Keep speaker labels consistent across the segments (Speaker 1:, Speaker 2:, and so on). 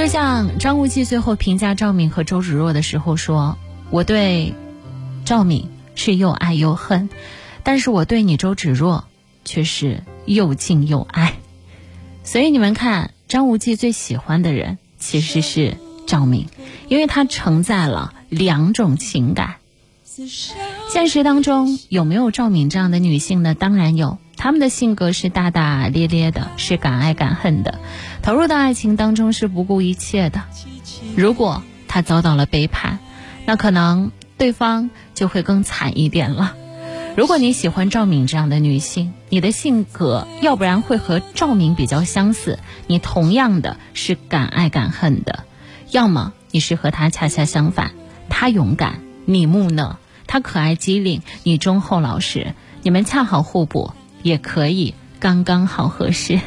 Speaker 1: 就像张无忌最后评价赵敏和周芷若的时候说：“我对赵敏是又爱又恨，但是我对你周芷若却是又敬又爱。”所以你们看，张无忌最喜欢的人其实是赵敏，因为他承载了两种情感。现实当中有没有赵敏这样的女性呢？当然有，他们的性格是大大咧咧的，是敢爱敢恨的，投入到爱情当中是不顾一切的。如果她遭到了背叛，那可能对方就会更惨一点了。如果你喜欢赵敏这样的女性，你的性格要不然会和赵敏比较相似，你同样的是敢爱敢恨的；要么你是和她恰恰相反，她勇敢，你木讷。她可爱机灵，你忠厚老实，你们恰好互补，也可以刚刚好合适。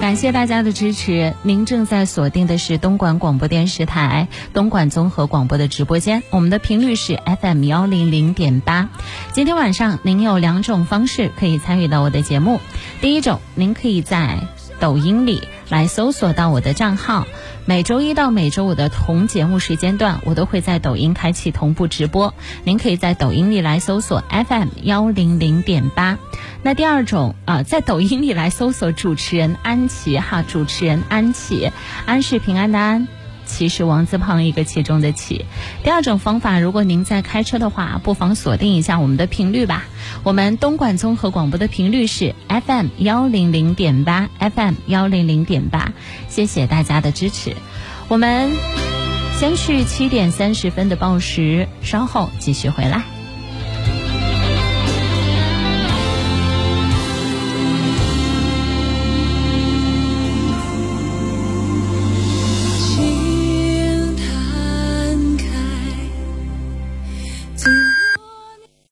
Speaker 1: 感谢大家的支持，您正在锁定的是东莞广播电视台东莞综合广播的直播间，我们的频率是 FM 幺零零点八。今天晚上您有两种方式可以参与到我的节目，第一种，您可以在抖音里来搜索到我的账号。每周一到每周五的同节目时间段，我都会在抖音开启同步直播。您可以在抖音里来搜索 FM 幺零零点八。那第二种啊，在抖音里来搜索主持人安琪哈，主持人安琪，安是平安的安。其实王字旁一个其中的其。第二种方法，如果您在开车的话，不妨锁定一下我们的频率吧。我们东莞综合广播的频率是 FM 幺零零点八，FM 幺零零点八。谢谢大家的支持。我们先去七点三十分的报时，稍后继续回来。